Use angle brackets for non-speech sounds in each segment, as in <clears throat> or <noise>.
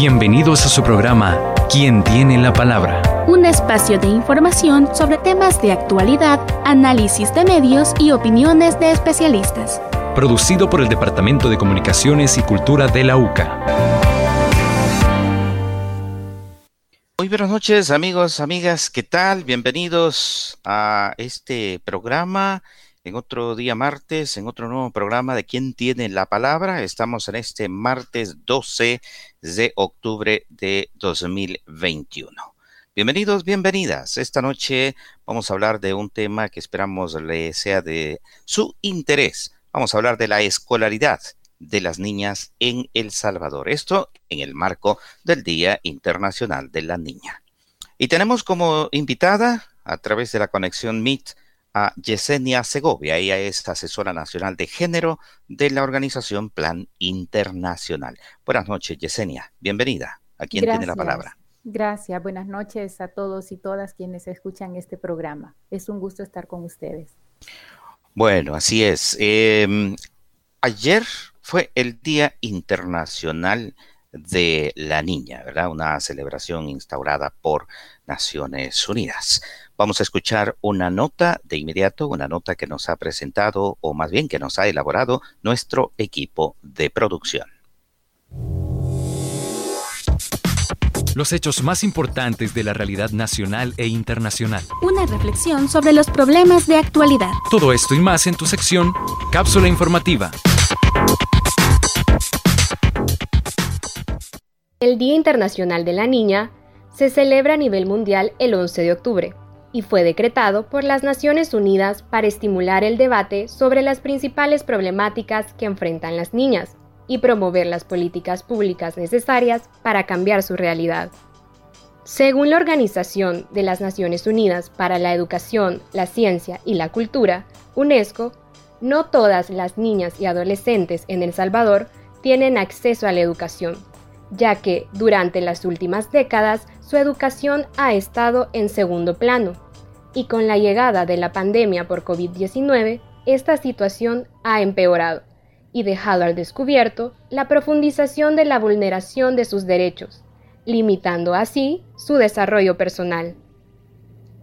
Bienvenidos a su programa ¿Quién tiene la palabra? Un espacio de información sobre temas de actualidad, análisis de medios y opiniones de especialistas. Producido por el Departamento de Comunicaciones y Cultura de la UCA. Muy buenas noches amigos, amigas, ¿qué tal? Bienvenidos a este programa en otro día martes, en otro nuevo programa de ¿Quién tiene la palabra? Estamos en este martes 12 de octubre de 2021. Bienvenidos, bienvenidas. Esta noche vamos a hablar de un tema que esperamos le sea de su interés. Vamos a hablar de la escolaridad de las niñas en El Salvador. Esto en el marco del Día Internacional de la Niña. Y tenemos como invitada a través de la conexión Meet a Yesenia Segovia. Ella es asesora nacional de género de la organización Plan Internacional. Buenas noches, Yesenia. Bienvenida. ¿A quién tiene la palabra? Gracias. Buenas noches a todos y todas quienes escuchan este programa. Es un gusto estar con ustedes. Bueno, así es. Em, ayer fue el Día Internacional de la Niña, ¿verdad? Una celebración instaurada por Naciones Unidas. Vamos a escuchar una nota de inmediato, una nota que nos ha presentado, o más bien que nos ha elaborado nuestro equipo de producción. Los hechos más importantes de la realidad nacional e internacional. Una reflexión sobre los problemas de actualidad. Todo esto y más en tu sección Cápsula Informativa. El Día Internacional de la Niña se celebra a nivel mundial el 11 de octubre y fue decretado por las Naciones Unidas para estimular el debate sobre las principales problemáticas que enfrentan las niñas y promover las políticas públicas necesarias para cambiar su realidad. Según la Organización de las Naciones Unidas para la Educación, la Ciencia y la Cultura, UNESCO, no todas las niñas y adolescentes en El Salvador tienen acceso a la educación, ya que durante las últimas décadas su educación ha estado en segundo plano, y con la llegada de la pandemia por COVID-19, esta situación ha empeorado y dejado al descubierto la profundización de la vulneración de sus derechos, limitando así su desarrollo personal.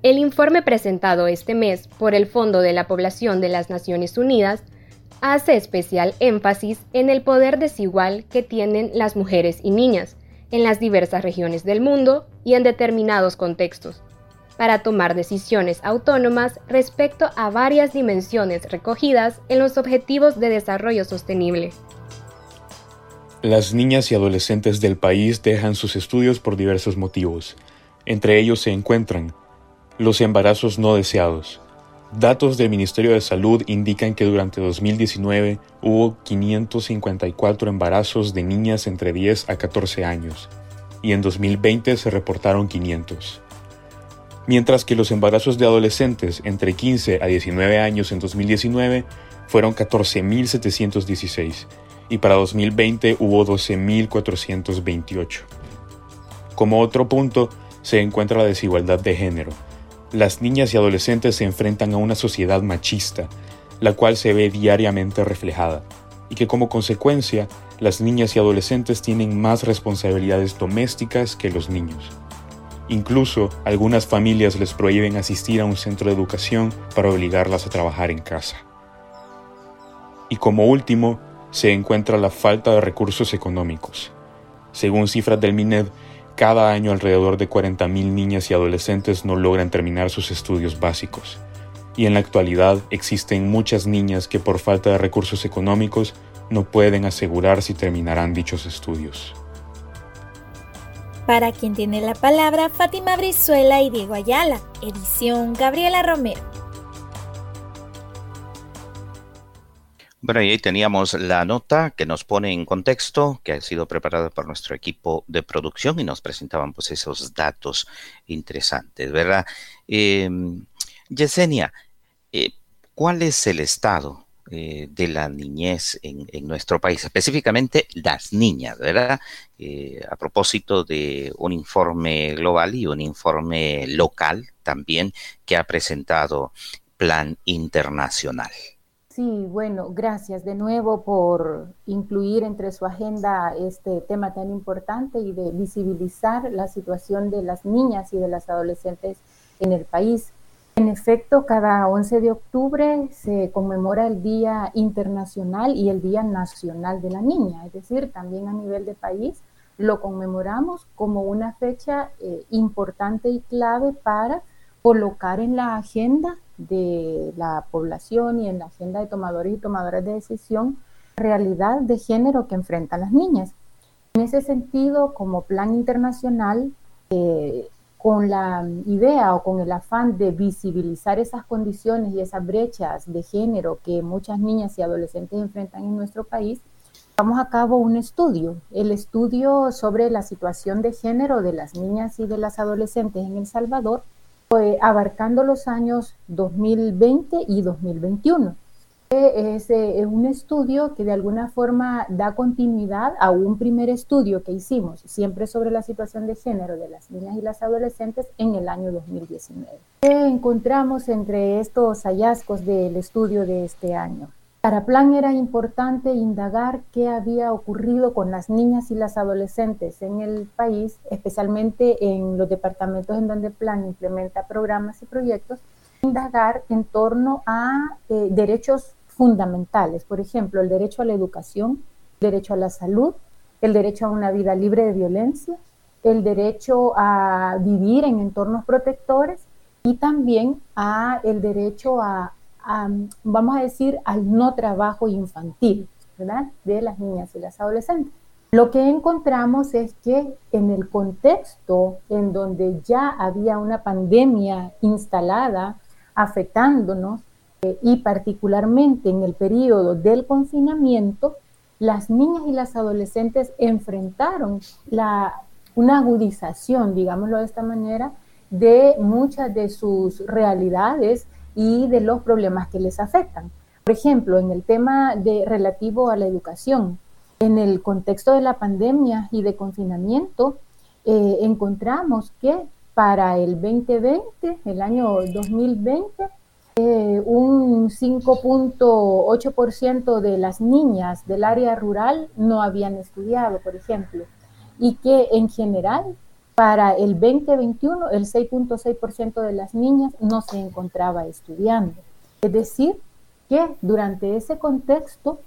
El informe presentado este mes por el Fondo de la Población de las Naciones Unidas hace especial énfasis en el poder desigual que tienen las mujeres y niñas en las diversas regiones del mundo y en determinados contextos, para tomar decisiones autónomas respecto a varias dimensiones recogidas en los Objetivos de Desarrollo Sostenible. Las niñas y adolescentes del país dejan sus estudios por diversos motivos. Entre ellos se encuentran los embarazos no deseados. Datos del Ministerio de Salud indican que durante 2019 hubo 554 embarazos de niñas entre 10 a 14 años, y en 2020 se reportaron 500. Mientras que los embarazos de adolescentes entre 15 a 19 años en 2019 fueron 14.716 y para 2020 hubo 12.428. Como otro punto se encuentra la desigualdad de género. Las niñas y adolescentes se enfrentan a una sociedad machista, la cual se ve diariamente reflejada, y que como consecuencia las niñas y adolescentes tienen más responsabilidades domésticas que los niños. Incluso algunas familias les prohíben asistir a un centro de educación para obligarlas a trabajar en casa. Y como último, se encuentra la falta de recursos económicos. Según cifras del MINED, cada año alrededor de 40.000 niñas y adolescentes no logran terminar sus estudios básicos. Y en la actualidad existen muchas niñas que por falta de recursos económicos no pueden asegurar si terminarán dichos estudios. Para quien tiene la palabra, Fátima Brizuela y Diego Ayala. Edición Gabriela Romero. Bueno, y ahí teníamos la nota que nos pone en contexto, que ha sido preparada por nuestro equipo de producción y nos presentaban pues esos datos interesantes, ¿verdad? Eh, Yesenia, eh, ¿cuál es el estado eh, de la niñez en, nuestro país, específicamente las niñas, ¿verdad? Eh, a propósito de un informe global y un informe local también que ha presentado Plan Internacional. Sí, bueno, gracias de nuevo por incluir entre su agenda este tema tan importante y de visibilizar la situación de las niñas y de las adolescentes en el país. En efecto, cada 11 de octubre se conmemora el Día Internacional y el Día Nacional de la Niña, es decir, también a nivel de país lo conmemoramos como una fecha eh, importante y clave para colocar en la agenda de la población y en la agenda de tomadores y tomadoras de decisión realidad de género que enfrentan las niñas. En ese sentido, como plan internacional, eh, con la idea o con el afán de visibilizar esas condiciones y esas brechas de género que muchas niñas y adolescentes enfrentan en nuestro país, llevamos a cabo un estudio, el estudio sobre la situación de género de las niñas y de las adolescentes en El Salvador, abarcando los años 2020 y 2021. Es, es, un estudio que de alguna forma da continuidad a un primer estudio que hicimos, siempre sobre la situación de género de las niñas y las adolescentes en el año 2019. ¿Qué encontramos entre estos hallazgos del estudio de este año? Para Plan era importante indagar qué había ocurrido con las niñas y las adolescentes en el país, especialmente en los departamentos en donde Plan implementa programas y proyectos, indagar en torno a eh, derechos fundamentales, por ejemplo, el derecho a la educación, el derecho a la salud, el derecho a una vida libre de violencia, el derecho a vivir en entornos protectores y también a el derecho a vamos a decir, al no trabajo infantil, ¿verdad? De las niñas y las adolescentes. Lo que encontramos es que en el contexto en donde ya había una pandemia instalada afectándonos eh, y particularmente en el periodo del confinamiento, las niñas y las adolescentes enfrentaron una agudización, digámoslo de esta manera, de muchas de sus realidades y de los problemas que les afectan. Por ejemplo, en el tema de relativo a la educación, en el contexto de la pandemia y de confinamiento, eh, encontramos que para el 2020, el año 2020, eh, un 5.8% de las niñas del área rural no habían estudiado, por ejemplo, y que en general para el 2021, el 6.6% de las niñas no se encontraba estudiando. Es decir, que durante ese contexto,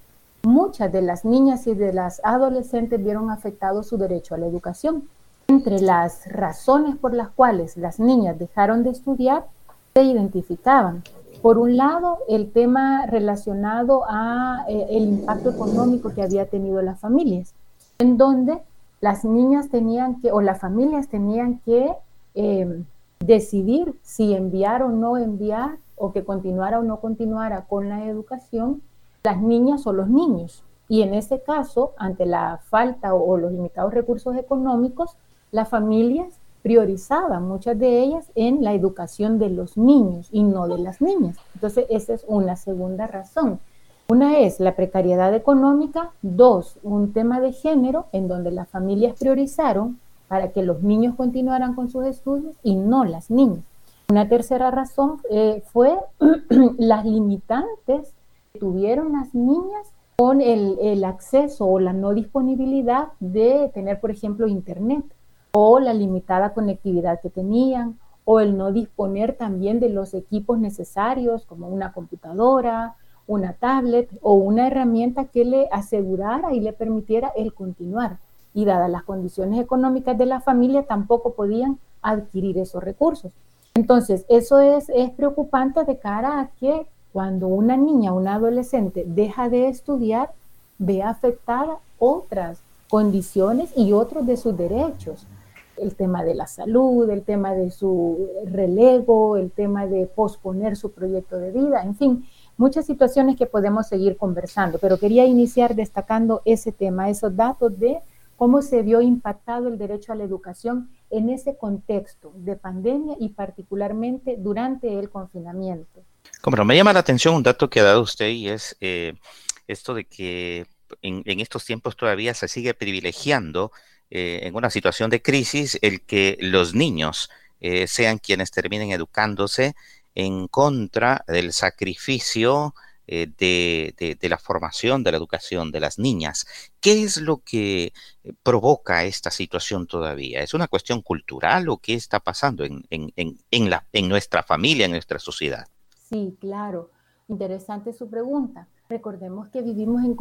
muchas de las niñas y de las adolescentes vieron afectado su derecho a la educación. Entre las razones por las cuales las niñas dejaron de estudiar, se identificaban. Por un lado, el tema relacionado a eh, el impacto económico que había tenido las familias, en donde las niñas tenían que, o las familias tenían que eh, decidir si enviar o no enviar, o que continuara o no continuara con la educación, las niñas o los niños. Y en ese caso, ante la falta o, los limitados recursos económicos, las familias priorizaban, muchas de ellas, en la educación de los niños y no de las niñas. Entonces, esa es una segunda razón. Una es la precariedad económica, dos, un tema de género en donde las familias priorizaron para que los niños continuaran con sus estudios y no las niñas. Una tercera razón eh, fue <clears throat> las limitantes que tuvieron las niñas con el, el, acceso o la no disponibilidad de tener, por ejemplo, internet o la limitada conectividad que tenían o el no disponer también de los equipos necesarios como una computadora, una tablet o una herramienta que le asegurara y le permitiera el continuar. Y dadas las condiciones económicas de la familia, tampoco podían adquirir esos recursos. Entonces, eso es, es preocupante de cara a que cuando una niña una adolescente deja de estudiar, ve afectada otras condiciones y otros de sus derechos. El tema de la salud, el tema de su relevo, el tema de posponer su proyecto de vida, en fin, muchas situaciones que podemos seguir conversando, pero quería iniciar destacando ese tema, esos datos de cómo se vio impactado el derecho a la educación en ese contexto de pandemia y particularmente durante el confinamiento. Como me llama la atención un dato que ha dado usted y es eh, esto de que en, estos tiempos todavía se sigue privilegiando eh, en una situación de crisis el que los niños eh, sean quienes terminen educándose en contra del sacrificio eh, de, la formación, de la educación de las niñas. ¿Qué es lo que provoca esta situación todavía? ¿Es una cuestión cultural o qué está pasando en, en, la, en nuestra familia, en nuestra sociedad? Sí, claro. Interesante su pregunta. Recordemos que vivimos en,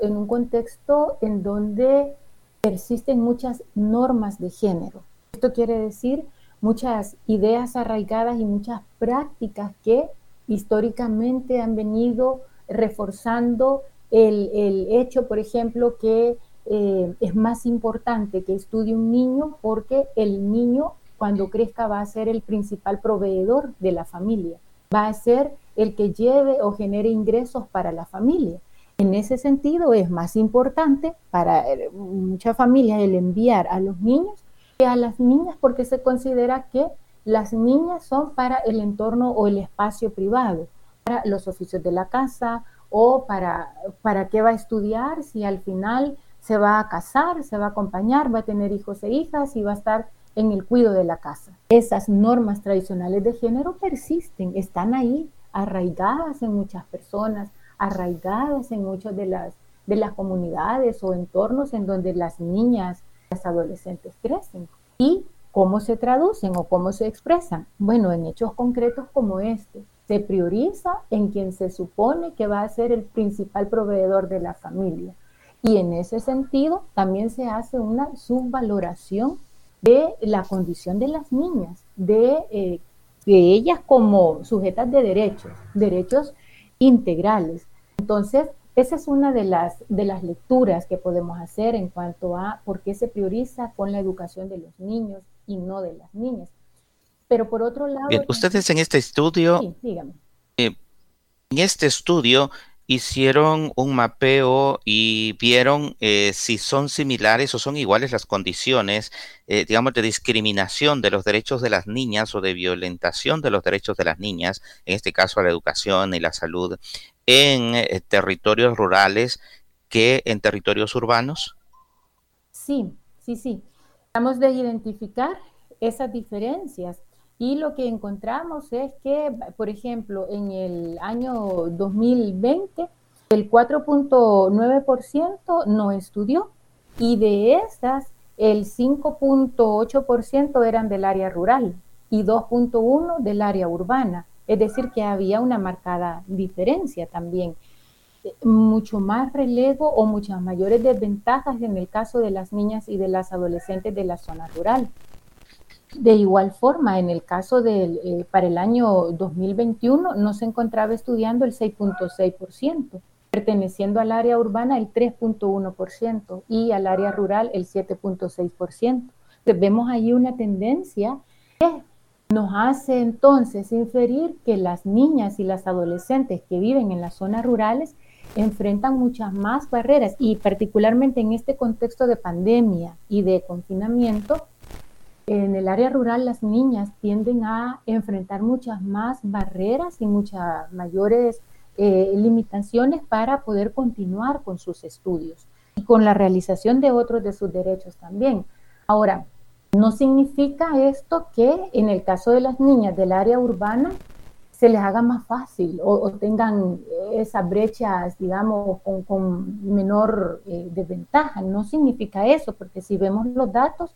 en un contexto en donde persisten muchas normas de género. Esto quiere decir muchas ideas arraigadas y muchas prácticas que históricamente han venido reforzando el, hecho, por ejemplo, que eh, es más importante que estudie un niño porque el niño cuando crezca va a ser el principal proveedor de la familia, va a ser el que lleve o genere ingresos para la familia. En ese sentido es más importante para eh, muchas familias el enviar a los niños a las niñas porque se considera que las niñas son para el entorno o el espacio privado, para los oficios de la casa o para, para qué va a estudiar si al final se va a casar, se va a acompañar, va a tener hijos e hijas y va a estar en el cuidado de la casa. Esas normas tradicionales de género persisten, están ahí, arraigadas en muchas personas, arraigadas en muchas de las, de las comunidades o entornos en donde las niñas, las adolescentes crecen. ¿Y cómo se traducen o cómo se expresan? Bueno, en hechos concretos como este. Se prioriza en quien se supone que va a ser el principal proveedor de la familia. Y en ese sentido también se hace una subvaloración de la condición de las niñas, de, eh, de ellas como sujetas de derechos, derechos integrales. Entonces, esa es una de las, de las lecturas que podemos hacer en cuanto a por qué se prioriza con la educación de los niños y no de las niñas. Pero por otro lado... Bien, ustedes en este estudio... Sí, dígame. Eh, en este estudio hicieron un mapeo y vieron eh, si son similares o son iguales las condiciones, eh, digamos, de discriminación de los derechos de las niñas o de violentación de los derechos de las niñas, en este caso a la educación y la salud, en eh, territorios rurales que en territorios urbanos? Sí, sí, sí. Tratamos de identificar esas diferencias y lo que encontramos es que, por ejemplo, en el año 2020, el 4.9% no estudió y de estas, el 5.8% eran del área rural y 2.1% del área urbana. Es decir, que había una marcada diferencia también. Mucho más relevo o muchas mayores desventajas en el caso de las niñas y de las adolescentes de la zona rural. De igual forma, en el caso del, eh, para el año 2021 no se encontraba estudiando el 6.6%, perteneciendo al área urbana el 3.1% y al área rural el 7.6%. vemos ahí una tendencia que nos hace entonces inferir que las niñas y las adolescentes que viven en las zonas rurales enfrentan muchas más barreras y particularmente en este contexto de pandemia y de confinamiento, en el área rural las niñas tienden a enfrentar muchas más barreras y muchas mayores eh, limitaciones para poder continuar con sus estudios y con la realización de otros de sus derechos también. Ahora, no significa esto que en el caso de las niñas del área urbana se les haga más fácil o, tengan esas brechas, digamos, con, menor eh, desventaja. No significa eso, porque si vemos los datos,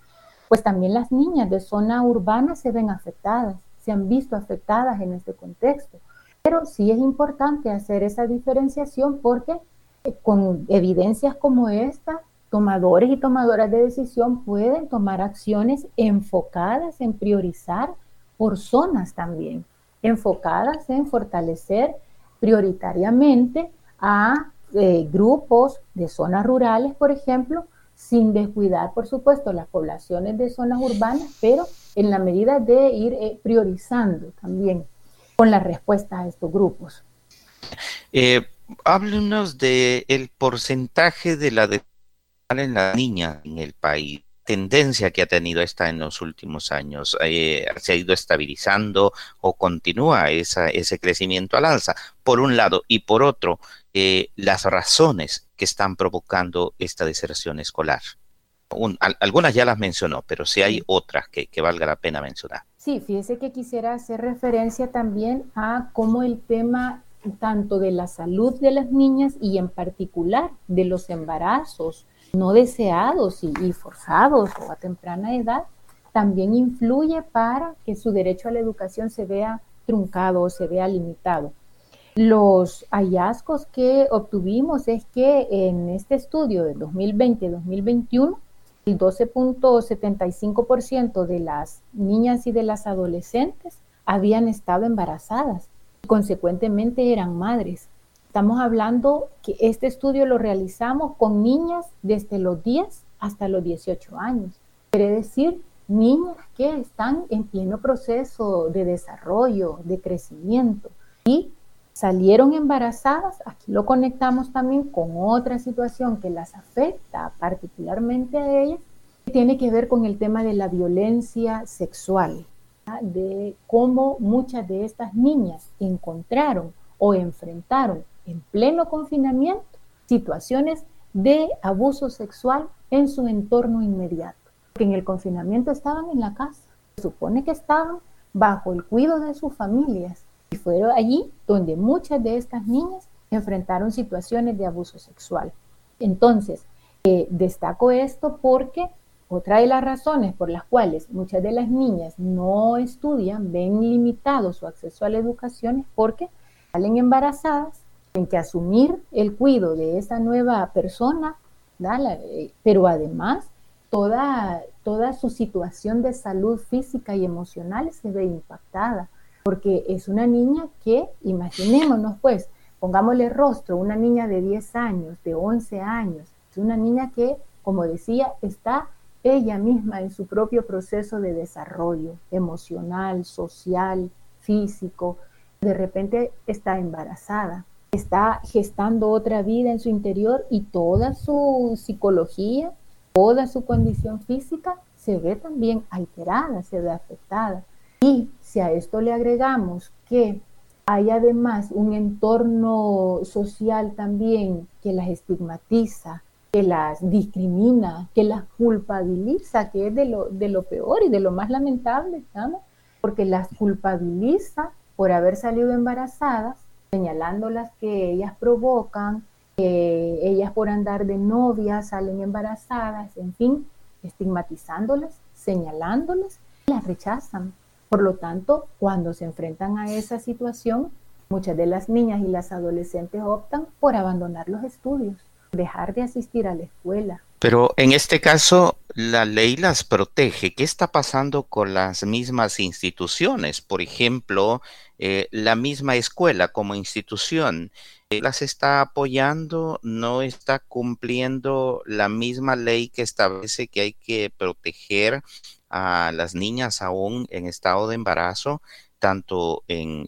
pues también las niñas de zona urbana se ven afectadas, se han visto afectadas en este contexto. Pero sí es importante hacer esa diferenciación porque eh, con evidencias como esta, tomadores y tomadoras de decisión pueden tomar acciones enfocadas en priorizar por zonas también, enfocadas en fortalecer prioritariamente a eh, grupos de zonas rurales, por ejemplo, sin descuidar, por supuesto, las poblaciones de zonas urbanas, pero en la medida de ir eh, priorizando también con la respuesta a estos grupos. Eh, háblenos del el porcentaje de la de en la niña en el país tendencia que ha tenido esta en los últimos años? Eh, ¿Se ha ido estabilizando o continúa esa, ese crecimiento al alza? Por un lado, y por otro, eh, las razones que están provocando esta deserción escolar. algunas ya las mencionó, pero si hay otras que, que, valga la pena mencionar. Sí, fíjese que quisiera hacer referencia también a cómo el tema tanto de la salud de las niñas y en particular de los embarazos no deseados y, forzados o a temprana edad, también influye para que su derecho a la educación se vea truncado o se vea limitado. Los hallazgos que obtuvimos es que en este estudio de 2020-2021, el 12.75% de las niñas y de las adolescentes habían estado embarazadas y consecuentemente eran madres. Estamos hablando que este estudio lo realizamos con niñas desde los 10 hasta los 18 años. Quiere decir, niñas que están en pleno proceso de desarrollo, de crecimiento y salieron embarazadas, aquí lo conectamos también con otra situación que las afecta particularmente a ellas, que tiene que ver con el tema de la violencia sexual, de cómo muchas de estas niñas encontraron o enfrentaron en pleno confinamiento situaciones de abuso sexual en su entorno inmediato, que en el confinamiento estaban en la casa, se supone que estaban bajo el cuidado de sus familias y fueron allí donde muchas de estas niñas enfrentaron situaciones de abuso sexual. Entonces, eh, destaco esto porque otra de las razones por las cuales muchas de las niñas no estudian, ven limitado su acceso a la educación es porque salen embarazadas, tienen que asumir el cuidado de esa nueva persona, eh, pero además toda, toda su situación de salud física y emocional se ve impactada porque es una niña que, imaginémonos pues, pongámosle rostro, una niña de 10 años, de 11 años, es una niña que, como decía, está ella misma en su propio proceso de desarrollo emocional, social, físico, de repente está embarazada, está gestando otra vida en su interior y toda su psicología, toda su condición física se ve también alterada, se ve afectada. Y si a esto le agregamos que hay además un entorno social también que las estigmatiza, que las discrimina, que las culpabiliza, que es de lo, de lo peor y de lo más lamentable, porque las culpabiliza por haber salido embarazadas, señalándolas que ellas provocan, que ellas por andar de novia salen embarazadas, en fin, estigmatizándolas, señalándolas, las rechazan. Por lo tanto, cuando se enfrentan a esa situación, muchas de las niñas y las adolescentes optan por abandonar los estudios, dejar de asistir a la escuela. Pero en este caso, la ley las protege. ¿Qué está pasando con las mismas instituciones? Por ejemplo, eh, la misma escuela como institución. Eh, ¿Las está apoyando? ¿No está cumpliendo la misma ley que establece que hay que proteger a las niñas aún en estado de embarazo, tanto en,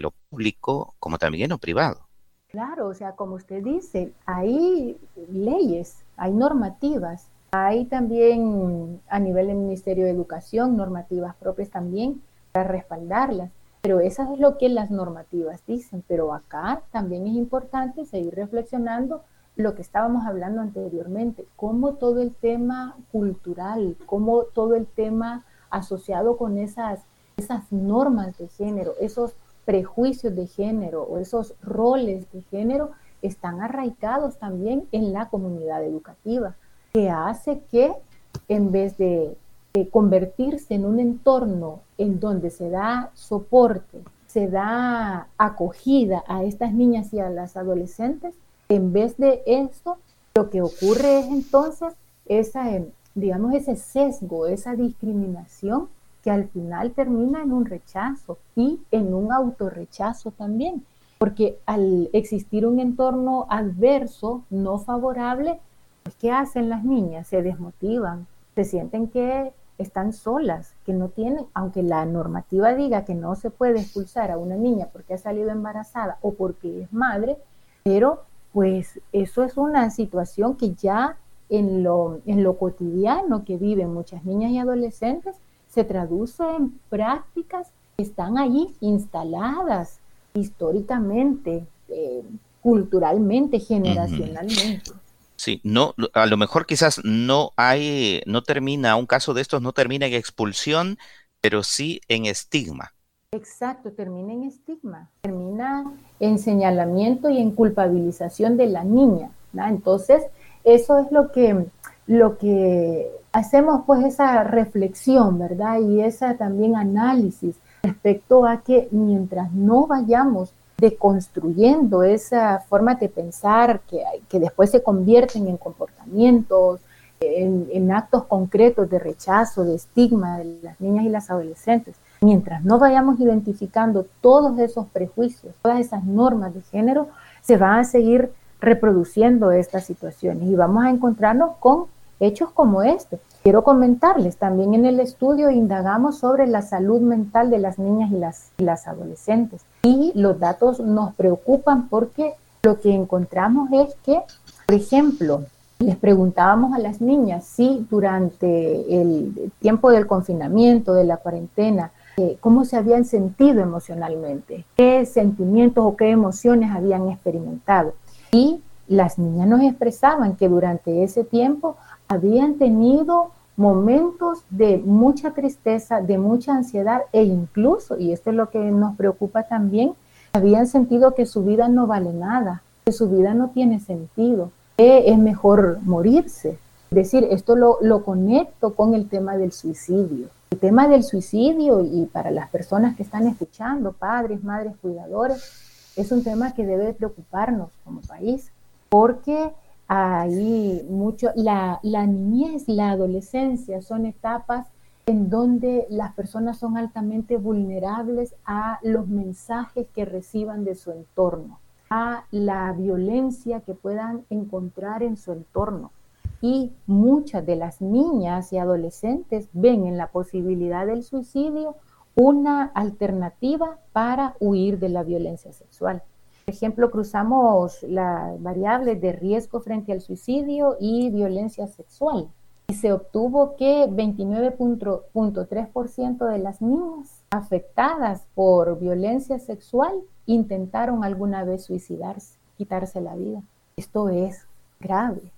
lo público como también en lo privado. Claro, o sea, como usted dice, hay leyes, hay normativas, hay también a nivel del Ministerio de Educación normativas propias también para respaldarlas. Pero eso es lo que las normativas dicen. Pero acá también es importante seguir reflexionando lo que estábamos hablando anteriormente, cómo todo el tema cultural, cómo todo el tema asociado con esas, esas normas de género, esos prejuicios de género o esos roles de género están arraigados también en la comunidad educativa, que hace que en vez de, convertirse en un entorno en donde se da soporte, se da acogida a estas niñas y a las adolescentes, en vez de esto, lo que ocurre es entonces esa, em, digamos, ese sesgo, esa discriminación que al final termina en un rechazo y en un autorrechazo también. Porque al existir un entorno adverso, no favorable, pues, ¿qué hacen las niñas? Se desmotivan, se sienten que están solas, que no tienen, aunque la normativa diga que no se puede expulsar a una niña porque ha salido embarazada o porque es madre, pero pues eso es una situación que ya en lo, en lo cotidiano que viven muchas niñas y adolescentes se traduce en prácticas que están allí instaladas históricamente, eh, culturalmente, generacionalmente. Sí, no, a lo mejor quizás no hay, no termina, un caso de estos no termina en expulsión, pero sí en estigma. Exacto, termina en estigma, termina en señalamiento y en culpabilización de la niña. Entonces, eso es lo que, lo que hacemos pues esa reflexión, ¿verdad? Y esa también análisis respecto a que mientras no vayamos deconstruyendo esa forma de pensar que, que después se convierten en comportamientos, en, actos concretos de rechazo, de estigma de las niñas y las adolescentes, mientras no vayamos identificando todos esos prejuicios, todas esas normas de género, se van a seguir reproduciendo estas situaciones y vamos a encontrarnos con hechos como este. Quiero comentarles, también en el estudio indagamos sobre la salud mental de las niñas y las, adolescentes y los datos nos preocupan porque lo que encontramos es que, por ejemplo, les preguntábamos a las niñas si durante el tiempo del confinamiento, de la cuarentena, eh, cómo se habían sentido emocionalmente, qué sentimientos o qué emociones habían experimentado. Y las niñas nos expresaban que durante ese tiempo habían tenido momentos de mucha tristeza, de mucha ansiedad e incluso, y esto es lo que nos preocupa también, habían sentido que su vida no vale nada, que su vida no tiene sentido, que es mejor morirse. Es decir, esto lo, lo conecto con el tema del suicidio. El tema del suicidio y para las personas que están escuchando, padres, madres, cuidadores, es un tema que debe preocuparnos como país, porque ahí mucho, la, la niñez, la adolescencia son etapas en donde las personas son altamente vulnerables a los mensajes que reciban de su entorno, a la violencia que puedan encontrar en su entorno. Y muchas de las niñas y adolescentes ven en la posibilidad del suicidio una alternativa para huir de la violencia sexual. Por ejemplo, cruzamos las variables de riesgo frente al suicidio y violencia sexual. Y se obtuvo que 29.3% de las niñas afectadas por violencia sexual intentaron alguna vez suicidarse, quitarse la vida. Esto es grave.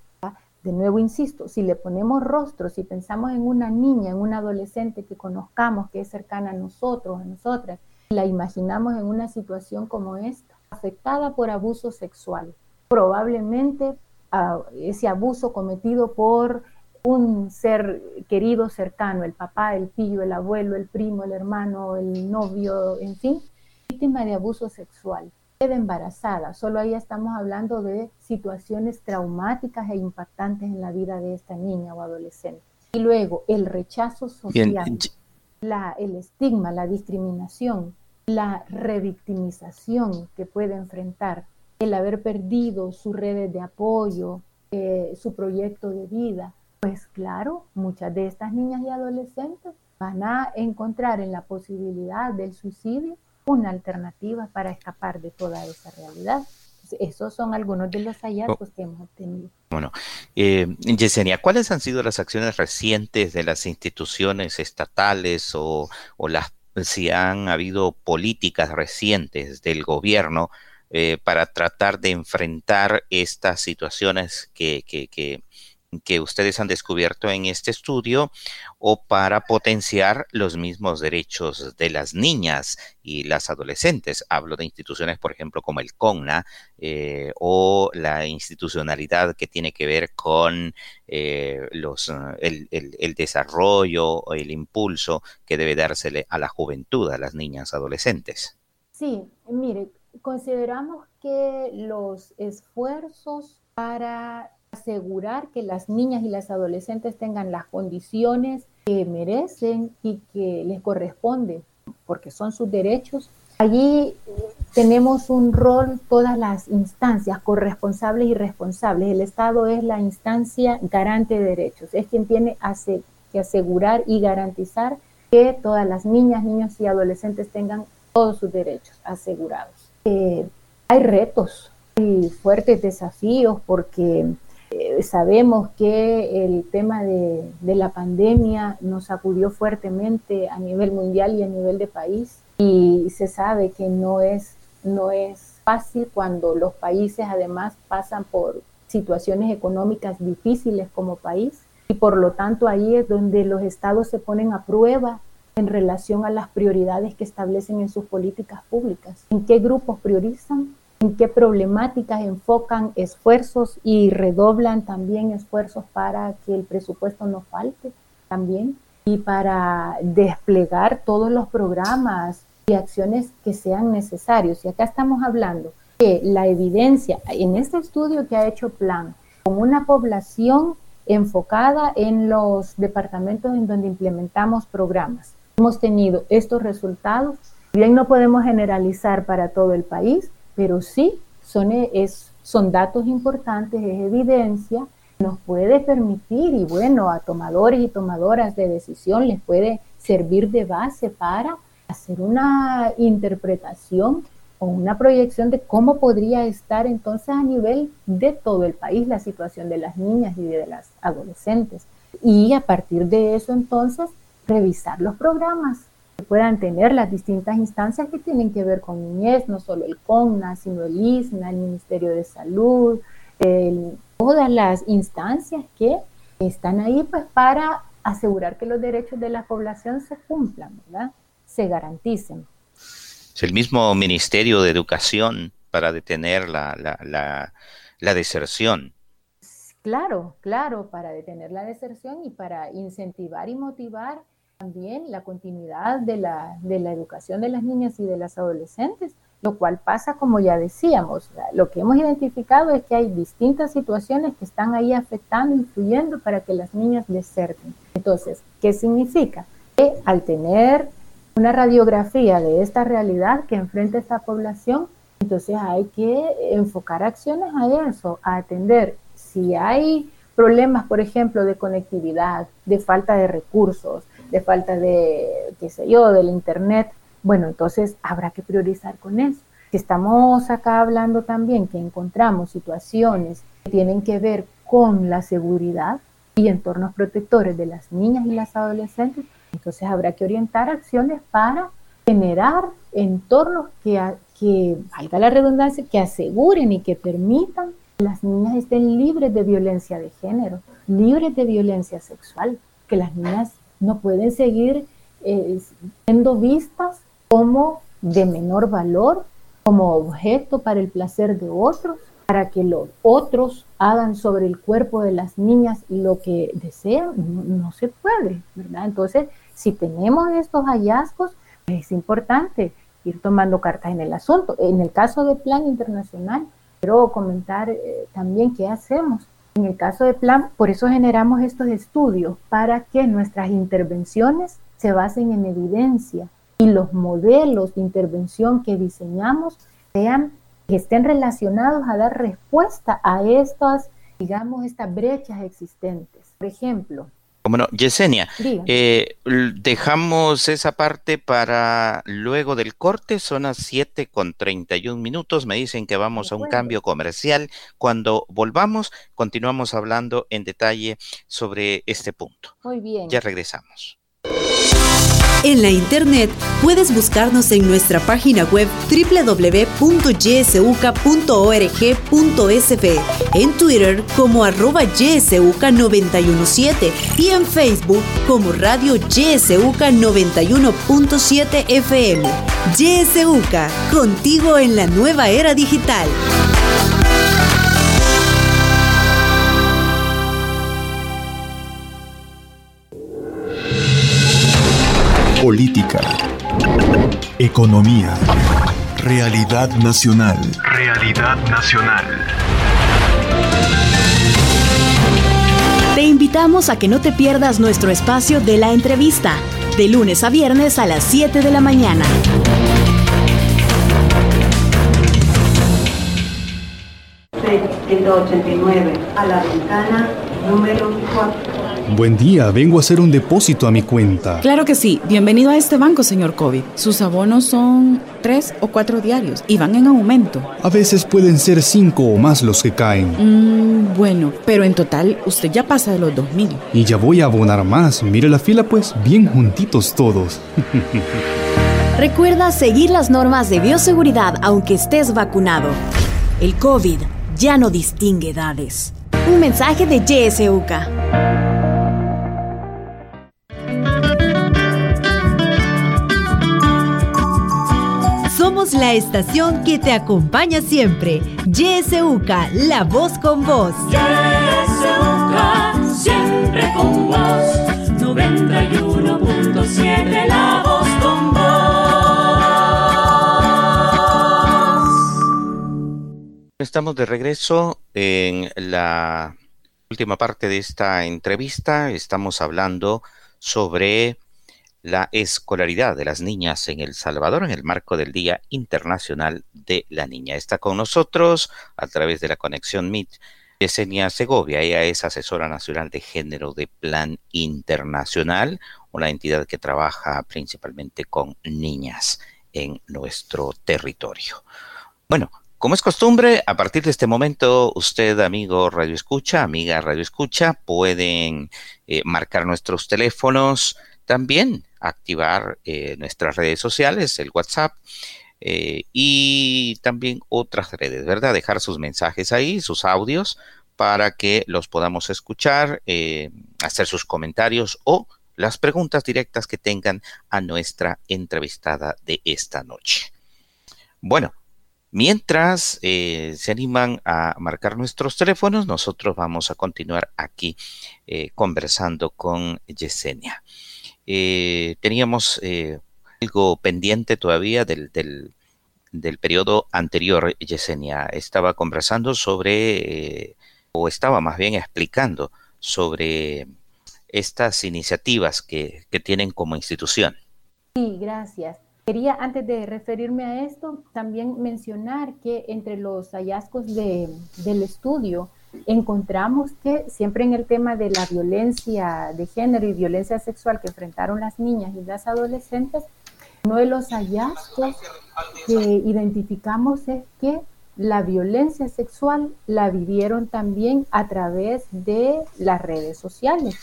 De nuevo, insisto, si le ponemos rostro, si pensamos en una niña, en una adolescente que conozcamos, que es cercana a nosotros, a nosotras, la imaginamos en una situación como esta, afectada por abuso sexual. Probablemente uh, ese abuso cometido por un ser querido cercano, el papá, el tío, el abuelo, el primo, el hermano, el novio, en fin, víctima de abuso sexual. Queda embarazada, solo ahí estamos hablando de situaciones traumáticas e impactantes en la vida de esta niña o adolescente. Y luego el rechazo social, la, el estigma, la discriminación, la revictimización que puede enfrentar, el haber perdido sus redes de apoyo, eh, su proyecto de vida, pues claro, muchas de estas niñas y adolescentes van a encontrar en la posibilidad del suicidio una alternativa para escapar de toda esa realidad. Esos son algunos de los hallazgos que hemos obtenido. Bueno, eh, Yesenia, ¿cuáles han sido las acciones recientes de las instituciones estatales o, o las si han habido políticas recientes del gobierno eh, para tratar de enfrentar estas situaciones que, que, que, que ustedes han descubierto en este estudio o para potenciar los mismos derechos de las niñas y las adolescentes. Hablo de instituciones, por ejemplo, como el CONNA eh, o la institucionalidad que tiene que ver con eh, los, el, el, el, desarrollo o el impulso que debe dársele a la juventud, a las niñas adolescentes. Sí, mire, consideramos que los esfuerzos para asegurar que las niñas y las adolescentes tengan las condiciones que merecen y que les corresponden, porque son sus derechos. Allí tenemos un rol todas las instancias corresponsables y responsables. El Estado es la instancia garante de derechos, es quien tiene que asegurar y garantizar que todas las niñas, niños y adolescentes tengan todos sus derechos asegurados. Eh, hay retos y fuertes desafíos porque eh, sabemos que el tema de, de, la pandemia nos sacudió fuertemente a nivel mundial y a nivel de país y se sabe que no es, no es fácil cuando los países además pasan por situaciones económicas difíciles como país y por lo tanto ahí es donde los estados se ponen a prueba en relación a las prioridades que establecen en sus políticas públicas, en qué grupos priorizan, en qué problemáticas enfocan esfuerzos y redoblan también esfuerzos para que el presupuesto no falte también y para desplegar todos los programas y acciones que sean necesarios. Y acá estamos hablando de la evidencia en este estudio que ha hecho Plan con una población enfocada en los departamentos en donde implementamos programas. Hemos tenido estos resultados. Bien, no podemos generalizar para todo el país, pero sí son, es, son datos importantes, es evidencia, nos puede permitir y bueno, a tomadores y tomadoras de decisión les puede servir de base para hacer una interpretación o una proyección de cómo podría estar entonces a nivel de todo el país la situación de las niñas y de las adolescentes. Y a partir de eso entonces revisar los programas puedan tener las distintas instancias que tienen que ver con niñez, no solo el CONNA, sino el ISNA, el Ministerio de Salud, todas las instancias que están ahí pues para asegurar que los derechos de la población se cumplan, ¿verdad? Se garanticen. Es el mismo Ministerio de Educación para detener la, la, la, deserción. Claro, claro, para detener la deserción y para incentivar y motivar también la continuidad de la, de la educación de las niñas y de las adolescentes, lo cual pasa, como ya decíamos, lo que hemos identificado es que hay distintas situaciones que están ahí afectando, influyendo para que las niñas deserten. Entonces, ¿qué significa? Que al tener una radiografía de esta realidad que enfrenta esta población, entonces hay que enfocar acciones a eso, a atender si hay problemas, por ejemplo, de conectividad, de falta de recursos, de falta de, qué sé yo, del Internet, bueno, entonces habrá que priorizar con eso. Si estamos acá hablando también que encontramos situaciones que tienen que ver con la seguridad y entornos protectores de las niñas y las adolescentes, entonces habrá que orientar acciones para generar entornos que, que, valga la redundancia, que aseguren y que permitan que las niñas estén libres de violencia de género, libres de violencia sexual, que las niñas no pueden seguir eh, siendo vistas como de menor valor, como objeto para el placer de otros, para que los otros hagan sobre el cuerpo de las niñas lo que desean, no, se puede, ¿verdad? Entonces, si tenemos estos hallazgos, es importante ir tomando cartas en el asunto. En el caso del plan internacional, quiero comentar eh, también qué hacemos. En el caso del plan, por eso generamos estos estudios, para que nuestras intervenciones se basen en evidencia y los modelos de intervención que diseñamos sean que estén relacionados a dar respuesta a estas, digamos, estas brechas existentes. Por ejemplo, bueno, Yesenia, eh, dejamos esa parte para luego del corte, son las 7 con 31 minutos, me dicen que vamos a un cambio comercial. Cuando volvamos, continuamos hablando en detalle sobre este punto. Muy bien. Ya regresamos. En la internet puedes buscarnos en nuestra página web www.ysuca.org.sb, en Twitter como arroba ysuca917 y en Facebook como Radio YSUCA 91.7 FM. YSUCA, contigo en la nueva era digital. Política. Economía. Realidad nacional. Realidad nacional. Te invitamos a que no te pierdas nuestro espacio de la entrevista, de lunes a viernes a las 7 de la mañana. a la ventana número 4. Buen día, vengo a hacer un depósito a mi cuenta. Claro que sí. Bienvenido a este banco, señor COVID. Sus abonos son tres o cuatro diarios y van en aumento. A veces pueden ser cinco o más los que caen. Mm, bueno, pero en total usted ya pasa de los dos mil. Y ya voy a abonar más. Mire la fila, pues, bien juntitos todos. <laughs> Recuerda seguir las normas de bioseguridad aunque estés vacunado. El COVID ya no distingue edades. Un mensaje de JSUCA. La estación que te acompaña siempre. YSUCA, la voz con voz. YSUCA, siempre con vos. 91.7, la voz con vos. Estamos de regreso en la última parte de esta entrevista. Estamos hablando sobre la escolaridad de las niñas en El Salvador en el marco del Día Internacional de la Niña. Está con nosotros a través de la conexión MIT Yesenia Segovia. Ella es asesora nacional de género de Plan Internacional, una entidad que trabaja principalmente con niñas en nuestro territorio. Bueno, como es costumbre, a partir de este momento, usted, amigo Radio Escucha, amiga Radio Escucha, pueden eh, marcar nuestros teléfonos también activar eh, nuestras redes sociales, el WhatsApp eh, y también otras redes, ¿verdad? Dejar sus mensajes ahí, sus audios, para que los podamos escuchar, eh, hacer sus comentarios o las preguntas directas que tengan a nuestra entrevistada de esta noche. Bueno, mientras se animan a marcar nuestros teléfonos, nosotros vamos a continuar aquí conversando con Yesenia. Eh, teníamos eh, algo pendiente todavía del, del, periodo anterior, Yesenia. Estaba conversando sobre, eh, o estaba más bien explicando sobre estas iniciativas que, tienen como institución. Sí, gracias. Quería, antes de referirme a esto, también mencionar que entre los hallazgos del estudio, encontramos que siempre en el tema de la violencia de género y violencia sexual que enfrentaron las niñas y las adolescentes, uno de los hallazgos que identificamos es que la violencia sexual la vivieron también a través de las redes sociales,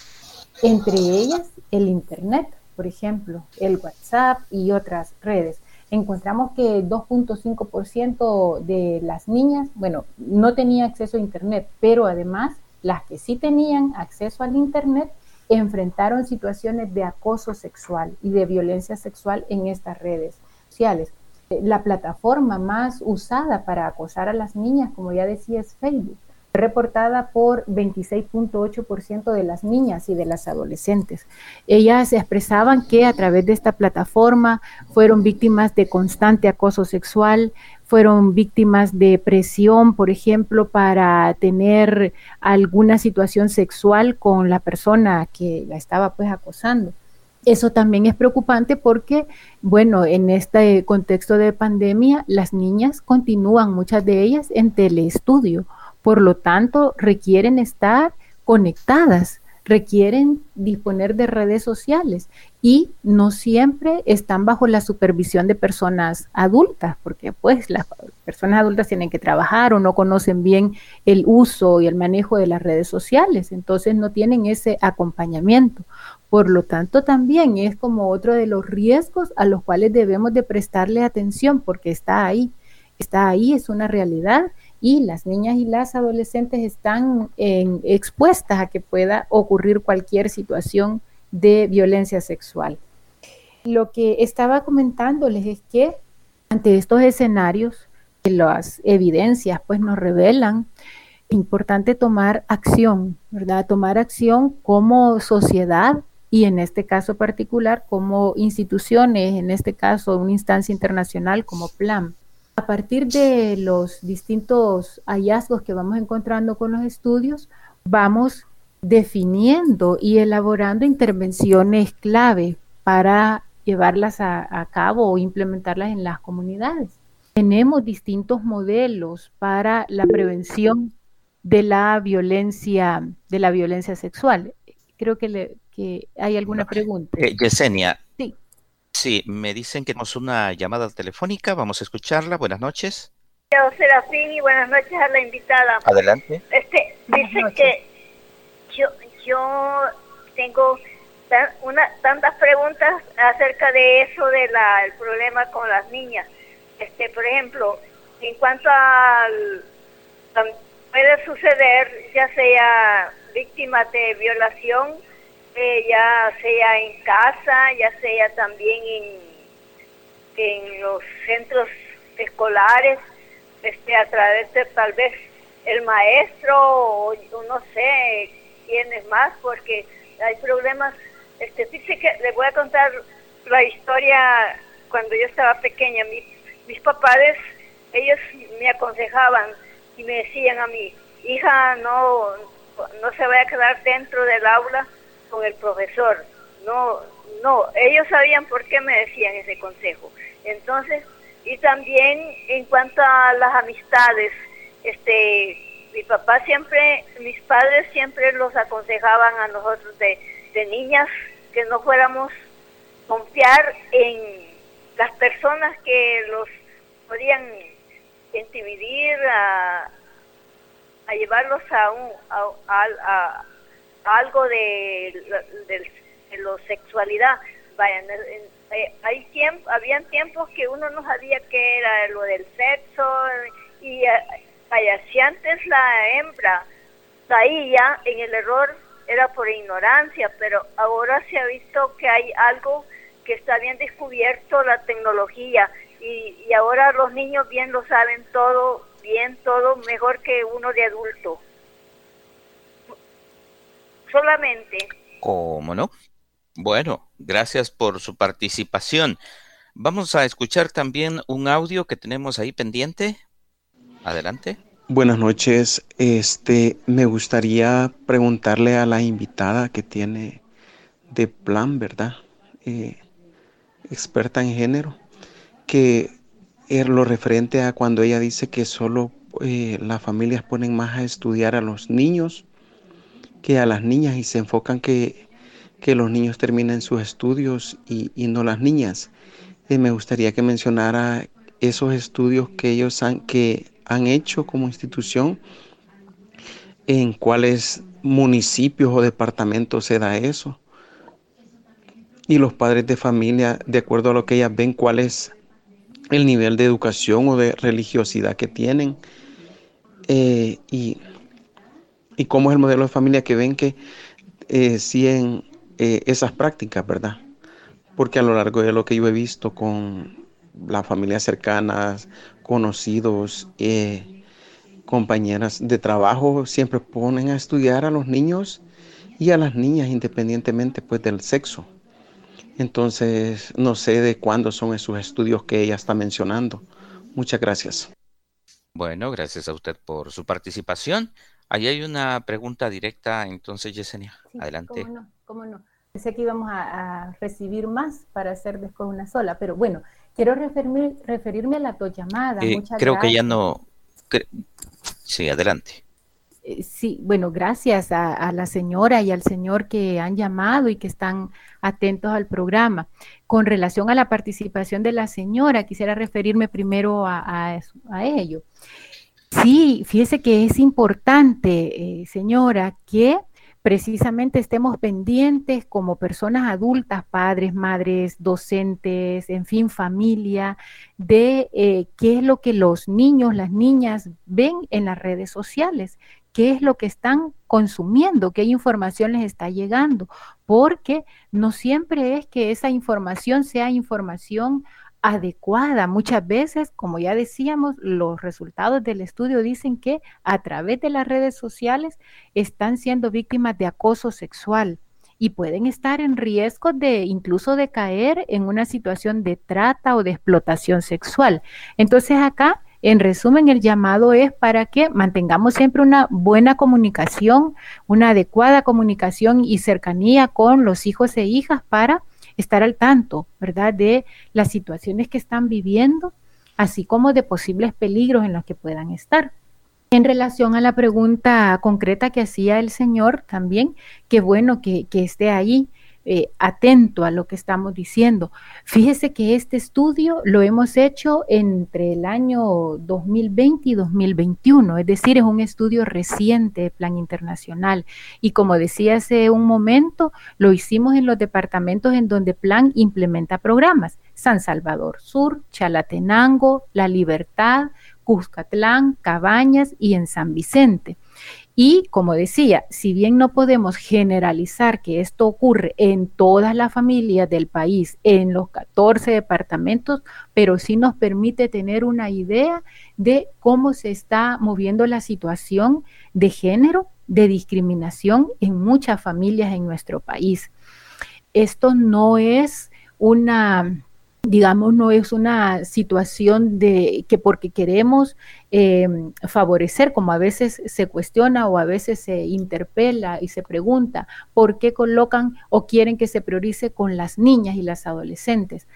entre ellas el Internet, por ejemplo, el WhatsApp y otras redes encontramos que 2.5% de las niñas, bueno, no tenía acceso a Internet, pero además las que sí tenían acceso al Internet enfrentaron situaciones de acoso sexual y de violencia sexual en estas redes sociales. La plataforma más usada para acosar a las niñas, como ya decía, es Facebook reportada por 26.8% de las niñas y de las adolescentes. Ellas expresaban que a través de esta plataforma fueron víctimas de constante acoso sexual, fueron víctimas de presión, por ejemplo, para tener alguna situación sexual con la persona que la estaba pues acosando. Eso también es preocupante porque, bueno, en este contexto de pandemia, las niñas continúan, muchas de ellas, en teleestudio por lo tanto, requieren estar conectadas, requieren disponer de redes sociales y no siempre están bajo la supervisión de personas adultas, porque pues las personas adultas tienen que trabajar o no conocen bien el uso y el manejo de las redes sociales, entonces no tienen ese acompañamiento. Por lo tanto, también es como otro de los riesgos a los cuales debemos de prestarle atención porque está ahí, está ahí, es una realidad y las niñas y las adolescentes están expuestas a que pueda ocurrir cualquier situación de violencia sexual. Lo que estaba comentándoles es que ante estos escenarios, las evidencias pues nos revelan importante tomar acción, ¿verdad? Tomar acción como sociedad y en este caso particular como instituciones, en este caso una instancia internacional como PLAN. A partir de los distintos hallazgos que vamos encontrando con los estudios, vamos definiendo y elaborando intervenciones clave para llevarlas a, cabo o implementarlas en las comunidades. Tenemos distintos modelos para la prevención de la violencia, de la violencia sexual. Creo que, hay alguna pregunta. Eh, Yesenia, Sí, me dicen que tenemos una llamada telefónica, vamos a escucharla. Buenas noches. Yo, Serafín, y buenas noches a la invitada. Adelante. Este, dice que yo, yo tengo una, tantas preguntas acerca de eso, del problema con las niñas. Este, por ejemplo, en cuanto al puede suceder, ya sea víctima de violación ya sea en casa, ya sea también en, en los centros escolares, este, a través de tal vez el maestro o, no sé quiénes más, porque hay problemas. Este, dice que le voy a contar la historia cuando yo estaba pequeña. mis papás, ellos me aconsejaban y me decían a mí, hija, no, no se vaya a quedar dentro del aula con el profesor. No, no, ellos sabían por qué me decían ese consejo. Entonces, y también en cuanto a las amistades, este, mi papá siempre, mis padres siempre los aconsejaban a nosotros de, de niñas que no fuéramos confiar en las personas que los podían intimidar, a, a llevarlos a, un, a, algo de, de, la sexualidad. Vayan, eh, hay tiempo, habían tiempos que uno no sabía qué era lo del sexo y vaya, si antes la hembra caía en el error era por ignorancia, pero ahora se ha visto que hay algo que está bien descubierto, la tecnología, y, y ahora los niños bien lo saben todo, bien todo, mejor que uno de adulto. Solamente. ¿Cómo no? Bueno, gracias por su participación. Vamos a escuchar también un audio que tenemos ahí pendiente. Adelante. Buenas noches. Este, me gustaría preguntarle a la invitada que tiene de plan, ¿verdad? Eh, experta en género, que es lo referente a cuando ella dice que solo eh, las familias ponen más a estudiar a los niños que a las niñas y se enfocan que que los niños terminen sus estudios y, no las niñas. Eh, me gustaría que mencionara esos estudios que ellos han, que han hecho como institución, en cuáles municipios o departamentos se da eso. Y los padres de familia, de acuerdo a lo que ellas ven, cuál es el nivel de educación o de religiosidad que tienen. Eh, y, y, cómo es el modelo de familia que ven que eh, si en, eh, esas prácticas, ¿verdad? Porque a lo largo de lo que yo he visto con las familias cercanas, conocidos, eh, compañeras de trabajo, siempre ponen a estudiar a los niños y a las niñas independientemente pues del sexo. Entonces, no sé de cuándo son esos estudios que ella está mencionando. Muchas gracias. Bueno, gracias a usted por su participación. Ahí hay una pregunta directa, entonces, Yesenia, adelante. ¿Cómo no? Pensé que íbamos a, recibir más para hacer después una sola, pero bueno, quiero referirme, referirme a la llamada. Eh, creo que ya no. Sí, adelante. Eh, sí, bueno, gracias a, la señora y al señor que han llamado y que están atentos al programa. Con relación a la participación de la señora, quisiera referirme primero a, a ello. Sí, fíjese que es importante, eh, señora, que precisamente estemos pendientes como personas adultas, padres, madres, docentes, en fin, familia, de eh, qué es lo que los niños, las niñas ven en las redes sociales, qué es lo que están consumiendo, qué información les está llegando, porque no siempre es que esa información sea información adecuada. Muchas veces, como ya decíamos, los resultados del estudio dicen que a través de las redes sociales están siendo víctimas de acoso sexual y pueden estar en riesgo de incluso de caer en una situación de trata o de explotación sexual. Entonces acá, en resumen, el llamado es para que mantengamos siempre una buena comunicación, una adecuada comunicación y cercanía con los hijos e hijas para estar al tanto, ¿verdad?, de las situaciones que están viviendo, así como de posibles peligros en los que puedan estar. En relación a la pregunta concreta que hacía el señor también, qué bueno que, que esté ahí eh, atento a lo que estamos diciendo. Fíjese que este estudio lo hemos hecho entre el año 2020 y 2021, es decir, es un estudio reciente de plan internacional. Y como decía hace un momento, lo hicimos en los departamentos en donde plan implementa programas. San Salvador Sur, Chalatenango, La Libertad, Cuscatlán, Cabañas y en San Vicente. Y como decía, si bien no podemos generalizar que esto ocurre en todas las familias del país, en los 14 departamentos, pero sí nos permite tener una idea de cómo se está moviendo la situación de género, de discriminación en muchas familias en nuestro país. Esto no es una digamos, no es una situación de que porque queremos em, favorecer, como a veces se cuestiona o a veces se interpela y se pregunta, ¿por qué colocan o quieren que se priorice con las niñas y las adolescentes?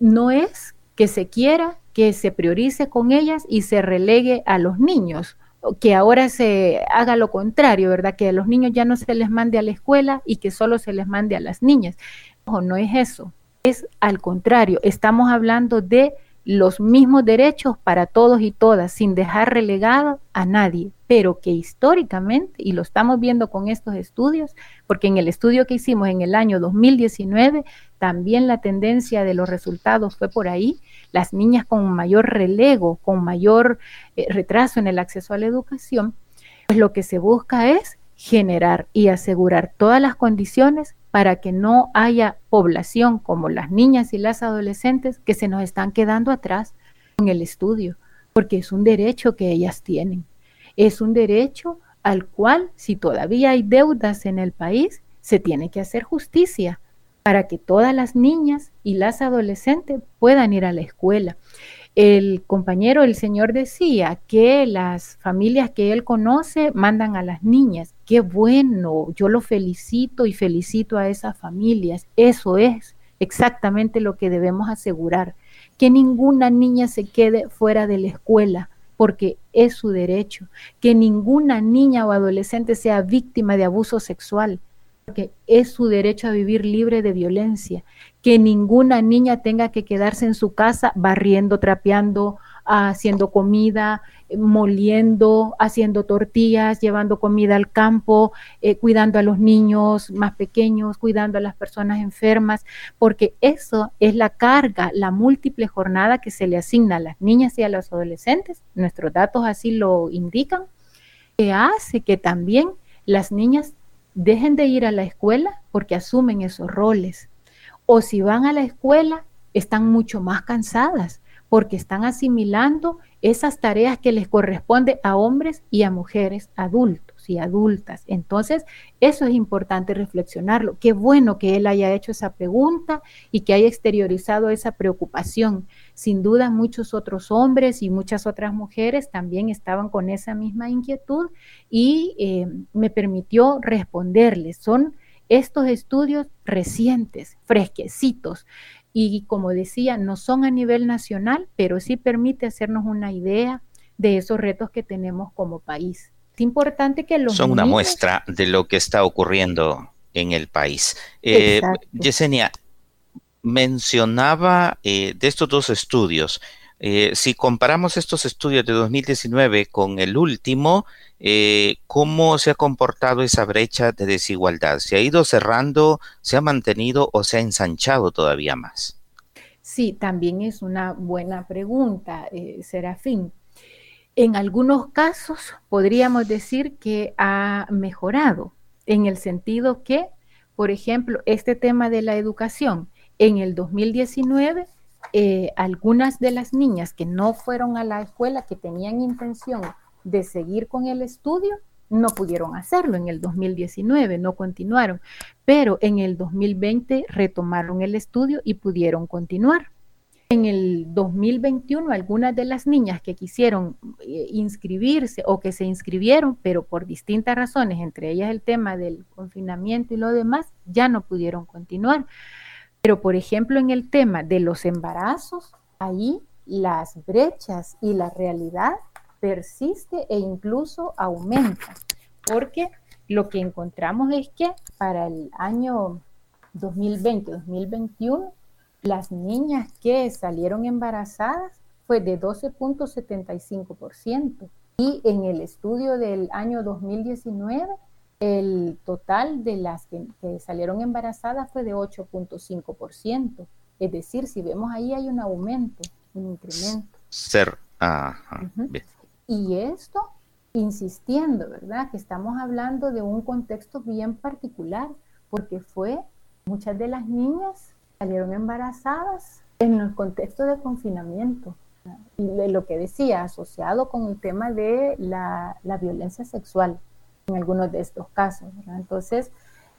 No es que se quiera que se priorice con ellas y se relegue a los niños, que ahora se haga lo contrario, ¿verdad? Que a los niños ya no se les mande a la escuela y que solo se les mande a las niñas. Ojo, no es eso es al contrario, estamos hablando de los mismos derechos para todos y todas, sin dejar relegado a nadie, pero que históricamente, y lo estamos viendo con estos estudios, porque en el estudio que hicimos en el año 2019, también la tendencia de los resultados fue por ahí, las niñas con mayor relego, con mayor eh, retraso en el acceso a la educación, pues lo que se busca es generar y asegurar todas las condiciones para que no haya población como las niñas y las adolescentes que se nos están quedando atrás en el estudio, porque es un derecho que ellas tienen. Es un derecho al cual, si todavía hay deudas en el país, se tiene que hacer justicia para que todas las niñas y las adolescentes puedan ir a la escuela. El compañero, el señor decía que las familias que él conoce mandan a las niñas. Qué bueno, yo lo felicito y felicito a esas familias. Eso es exactamente lo que debemos asegurar, que ninguna niña se quede fuera de la escuela porque es su derecho, que ninguna niña o adolescente sea víctima de abuso sexual, porque es su derecho a vivir libre de violencia, que ninguna niña tenga que quedarse en su casa barriendo, trapeando, haciendo comida, moliendo, haciendo tortillas, llevando comida al campo, eh, cuidando a los niños más pequeños, cuidando a las personas enfermas, porque eso es la carga, la múltiple jornada que se le asigna a las niñas y a los adolescentes, nuestros datos así lo indican, que hace que también las niñas dejen de ir a la escuela porque asumen esos roles. O si van a la escuela, están mucho más cansadas porque están asimilando esas tareas que les corresponde a hombres y a mujeres adultos y adultas. Entonces, eso es importante reflexionarlo. Qué bueno que él haya hecho esa pregunta y que haya exteriorizado esa preocupación. Sin duda, muchos otros hombres y muchas otras mujeres también estaban con esa misma inquietud y eh, me permitió responderles. Son estos estudios recientes, fresquecitos, y como decía, no son a nivel nacional, pero sí permite hacernos una idea de esos retos que tenemos como país. Es importante que los... Son una muestra de lo que está ocurriendo en el país. Eh, Yesenia, mencionaba eh, de estos dos estudios, eh, si comparamos estos estudios de 2019 con el último, eh, ¿cómo se ha comportado esa brecha de desigualdad? ¿Se ha ido cerrando, se ha mantenido o se ha ensanchado todavía más? Sí, también es una buena pregunta, eh, Serafín. En algunos casos podríamos decir que ha mejorado, en el sentido que, por ejemplo, este tema de la educación, en el 2019 eh, algunas de las niñas que no fueron a la escuela, que tenían intención de seguir con el estudio, no pudieron hacerlo en el 2019, no continuaron, pero en el 2020 retomaron el estudio y pudieron continuar. En el 2021, algunas de las niñas que quisieron eh, inscribirse o que se inscribieron, pero por distintas razones, entre ellas el tema del confinamiento y lo demás, ya no pudieron continuar. Pero, por ejemplo, en el tema de los embarazos, ahí las brechas y la realidad persiste e incluso aumenta, porque lo que encontramos es que para el año 2020-2021, las niñas que salieron embarazadas fue de 12.75% y en el estudio del año 2019 el total de las que, salieron embarazadas fue de 8.5%. Es decir, si vemos ahí hay un aumento, un incremento. Ser, Y esto insistiendo, ¿verdad? Que estamos hablando de un contexto bien particular, porque fue, muchas de las niñas salieron embarazadas en el contexto de confinamiento. Y lo que decía, asociado con el tema de la, la violencia sexual en algunos de estos casos. Entonces,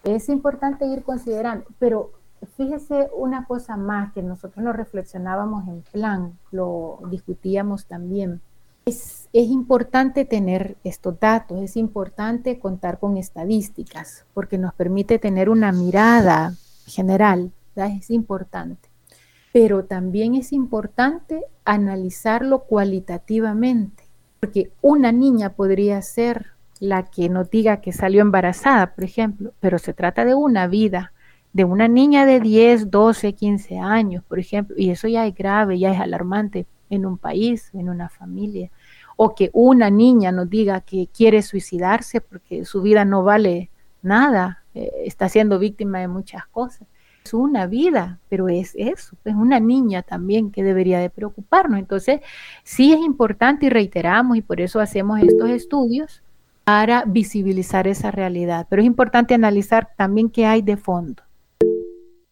es importante ir considerando, pero fíjese una cosa más que nosotros lo reflexionábamos en plan, lo discutíamos también. Es, es, importante tener estos datos, es importante contar con estadísticas, porque nos permite tener una mirada general, ¿verdad? es importante. Pero también es importante analizarlo cualitativamente, porque una niña podría ser la que nos diga que salió embarazada, por ejemplo, pero se trata de una vida, de una niña de 10, 12, 15 años, por ejemplo, y eso ya es grave, ya es alarmante en un país, en una familia, o que una niña nos diga que quiere suicidarse porque su vida no vale nada, eh, está siendo víctima de muchas cosas. Es una vida, pero es eso, es una niña también que debería de preocuparnos. Entonces, sí es importante y reiteramos y por eso hacemos estos estudios para visibilizar esa realidad. Pero es importante analizar también qué hay de fondo.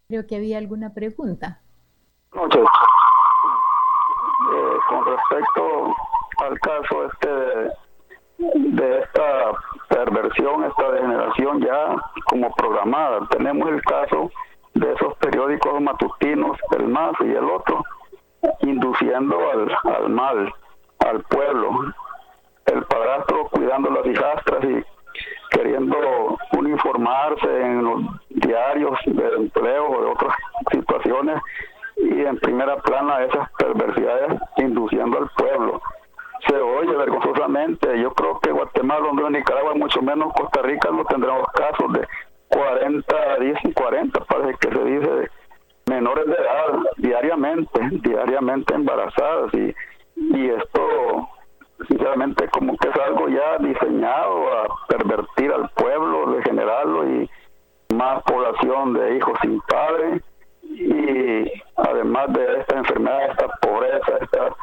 Creo que había alguna pregunta. Noches. Eh, con respecto al caso este de, esta perversión, esta degeneración ya como programada, tenemos el caso de esos periódicos matutinos, el MAS y el otro, induciendo al mal, al pueblo, el padrastro cuidando las hijastras y queriendo uniformarse en los diarios de empleo o de otras situaciones y en primera plana esas perversidades induciendo al pueblo. Se oye vergonzosamente, yo creo que Guatemala, Honduras, Nicaragua, mucho menos Costa Rica, no tendremos casos de 40, 10 y 40, parece que se dice, menores de edad, diariamente, diariamente embarazadas y, y esto sinceramente como que es algo ya diseñado a pervertir al pueblo, degenerarlo y más población de hijos sin padre y además de esta enfermedad, esta pobreza, esta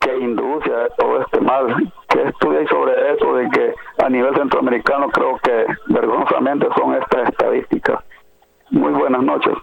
que induce a todo este mal. que estudiáis sobre eso de que a nivel centroamericano creo que vergonzosamente son estas estadísticas? Muy buenas noches.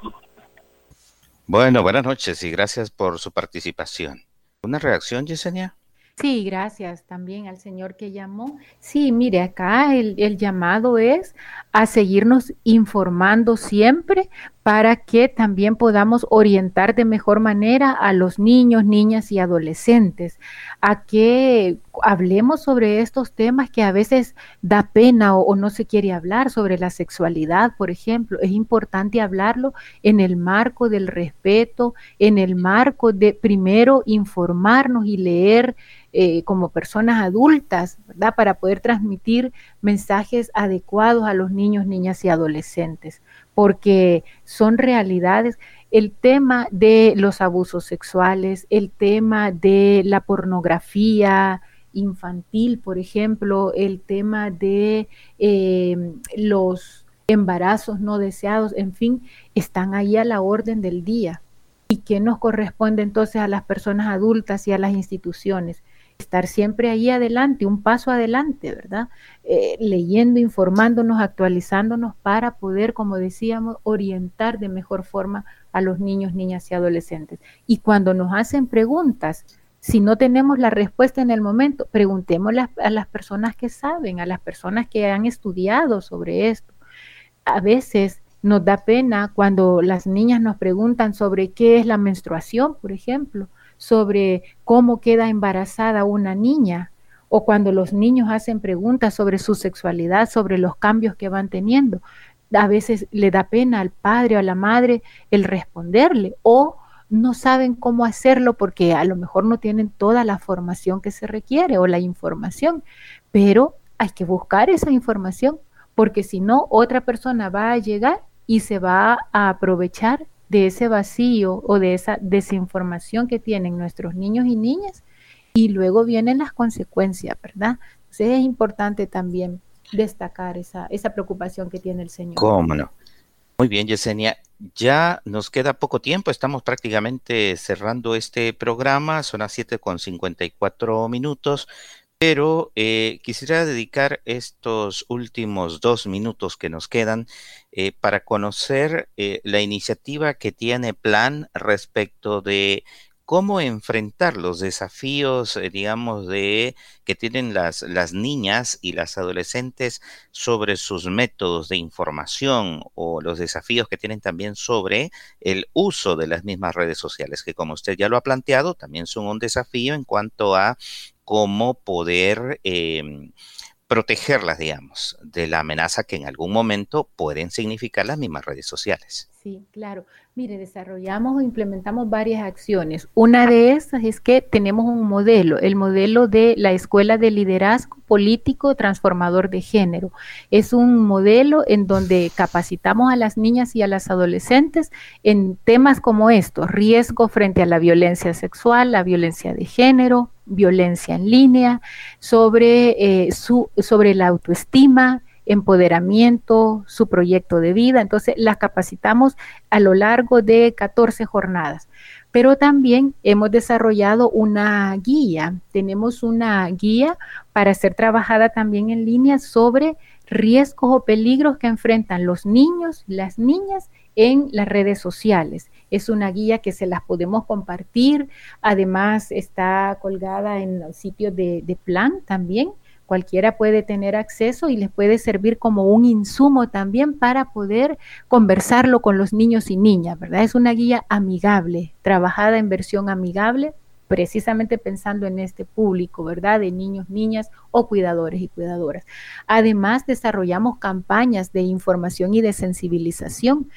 Bueno, buenas noches y gracias por su participación. ¿Una reacción, Yesenia? Sí, gracias también al señor que llamó. Sí, mire, acá el, el, llamado es a seguirnos informando siempre para que también podamos orientar de mejor manera a los niños, niñas y adolescentes, a que hablemos sobre estos temas que a veces da pena o, o, no se quiere hablar, sobre la sexualidad, por ejemplo. Es importante hablarlo en el marco del respeto, en el marco de primero informarnos y leer eh, como personas adultas, ¿verdad? Para poder transmitir mensajes adecuados a los niños, niñas y adolescentes, porque son realidades. El tema de los abusos sexuales, el tema de la pornografía, infantil, por ejemplo, el tema de eh, los embarazos no deseados, en fin, están ahí a la orden del día. ¿Y qué nos corresponde entonces a las personas adultas y a las instituciones? Estar siempre ahí adelante, un paso adelante, ¿verdad? Eh, leyendo, informándonos, actualizándonos para poder, como decíamos, orientar de mejor forma a los niños, niñas y adolescentes. Y cuando nos hacen preguntas, si no tenemos la respuesta en el momento, preguntémosle a las personas que saben, a las personas que han estudiado sobre esto. A veces nos da pena cuando las niñas nos preguntan sobre qué es la menstruación, por ejemplo sobre cómo queda embarazada una niña o cuando los niños hacen preguntas sobre su sexualidad, sobre los cambios que van teniendo. A veces le da pena al padre o a la madre el responderle o no saben cómo hacerlo porque a lo mejor no tienen toda la formación que se requiere o la información, pero hay que buscar esa información porque si no, otra persona va a llegar y se va a aprovechar de ese vacío o de esa desinformación que tienen nuestros niños y niñas y luego vienen las consecuencias, ¿verdad? Entonces es importante también destacar esa, esa preocupación que tiene el Señor. ¿Cómo no? Muy bien, Yesenia. Ya nos queda poco tiempo, estamos prácticamente cerrando este programa, son las 7 con 54 minutos, pero eh, quisiera dedicar estos últimos dos minutos que nos quedan eh, para conocer eh, la iniciativa que tiene Plan respecto de cómo enfrentar los desafíos, digamos, de que tienen las niñas y las adolescentes sobre sus métodos de información o los desafíos que tienen también sobre el uso de las mismas redes sociales, que como usted ya lo ha planteado, también son un desafío en cuanto a cómo poder em, protegerlas, digamos, de la amenaza que en algún momento pueden significar las mismas redes sociales. Sí, claro. Mire, desarrollamos o implementamos varias acciones. Una de esas es que tenemos un modelo, el modelo de la Escuela de Liderazgo Político Transformador de Género. Es un modelo en donde capacitamos a las niñas y a las adolescentes en temas como estos, riesgo frente a la violencia sexual, la violencia de género, violencia en línea, sobre, eh, su, sobre la autoestima, empoderamiento, su proyecto de vida. Entonces, las capacitamos a lo largo de 14 jornadas. Pero también hemos desarrollado una guía. Tenemos una guía para ser trabajada también en línea sobre riesgos o peligros que enfrentan los niños, las niñas en las redes sociales. Es una guía que se las podemos compartir. Además, está colgada en sitios de, de plan también cualquiera puede tener acceso y les puede servir como un insumo también para poder conversarlo con los niños y niñas, ¿verdad? Es una guía amigable, trabajada en versión amigable, precisamente pensando en este público, ¿verdad? De niños, niñas o cuidadores y cuidadoras. Además, desarrollamos campañas de información y de sensibilización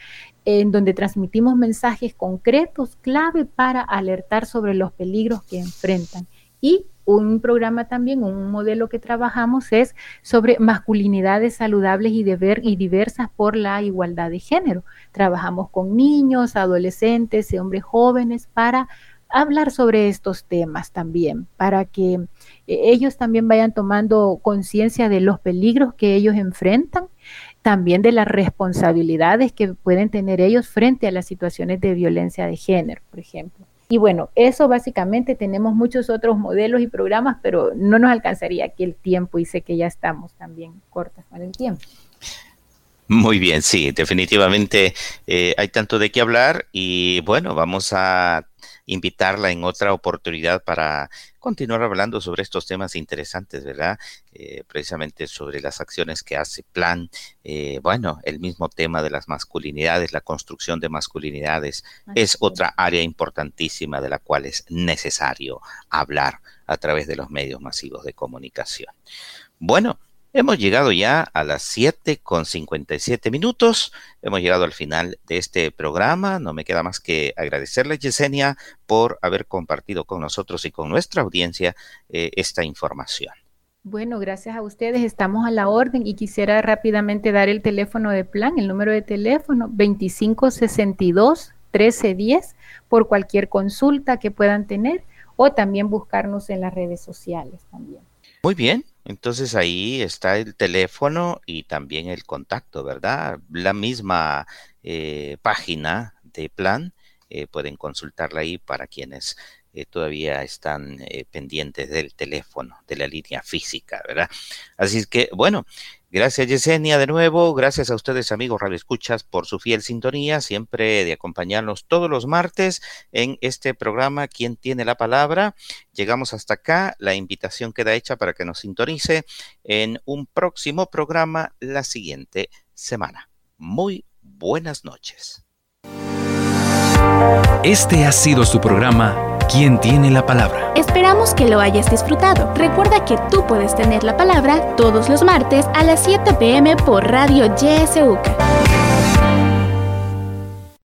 en donde transmitimos mensajes concretos, clave para alertar sobre los peligros que enfrentan y un programa también, un modelo que trabajamos es sobre masculinidades saludables y, y diversas por la igualdad de género. Trabajamos con niños, adolescentes y hombres jóvenes para hablar sobre estos temas también, para que eh, ellos también vayan tomando conciencia de los peligros que ellos enfrentan, también de las responsabilidades que pueden tener ellos frente a las situaciones de violencia de género, por ejemplo. Y bueno, eso básicamente tenemos muchos otros modelos y programas, pero no nos alcanzaría aquí el tiempo y sé que ya estamos también cortas con el tiempo. Muy bien, sí, definitivamente eh, hay tanto de qué hablar y bueno, vamos a invitarla en otra oportunidad para continuar hablando sobre estos temas interesantes, ¿verdad? Eh, precisamente sobre las acciones que hace Plan, eh, bueno, el mismo tema de las masculinidades, la construcción de masculinidades, es otra área importantísima de la cual es necesario hablar a través de los medios masivos de comunicación. Bueno, Hemos llegado ya a las 7 con 57 minutos. Hemos llegado al final de este programa. No me queda más que agradecerle, Yesenia, por haber compartido con nosotros y con nuestra audiencia eh, esta información. Bueno, gracias a ustedes. Estamos a la orden y quisiera rápidamente dar el teléfono de plan, el número de teléfono 2562 1310 por cualquier consulta que puedan tener o también buscarnos en las redes sociales también. Muy bien, entonces ahí está el teléfono y también el contacto, ¿verdad? La misma eh, página de plan, eh, pueden consultarla ahí para quienes eh, todavía están pendientes del teléfono, de la línea física, ¿verdad? Así es que, bueno, Gracias Yesenia de nuevo, gracias a ustedes amigos Radio Escuchas por su fiel sintonía, siempre de acompañarnos todos los martes en este programa ¿Quién tiene la palabra? Llegamos hasta acá, la invitación queda hecha para que nos sintonice en un próximo programa la siguiente semana. Muy buenas noches. Este ha sido su programa ¿Quién tiene la palabra? Esperamos que lo hayas disfrutado. Recuerda que tú puedes tener la palabra todos los martes a las 7 pm por Radio YSUK.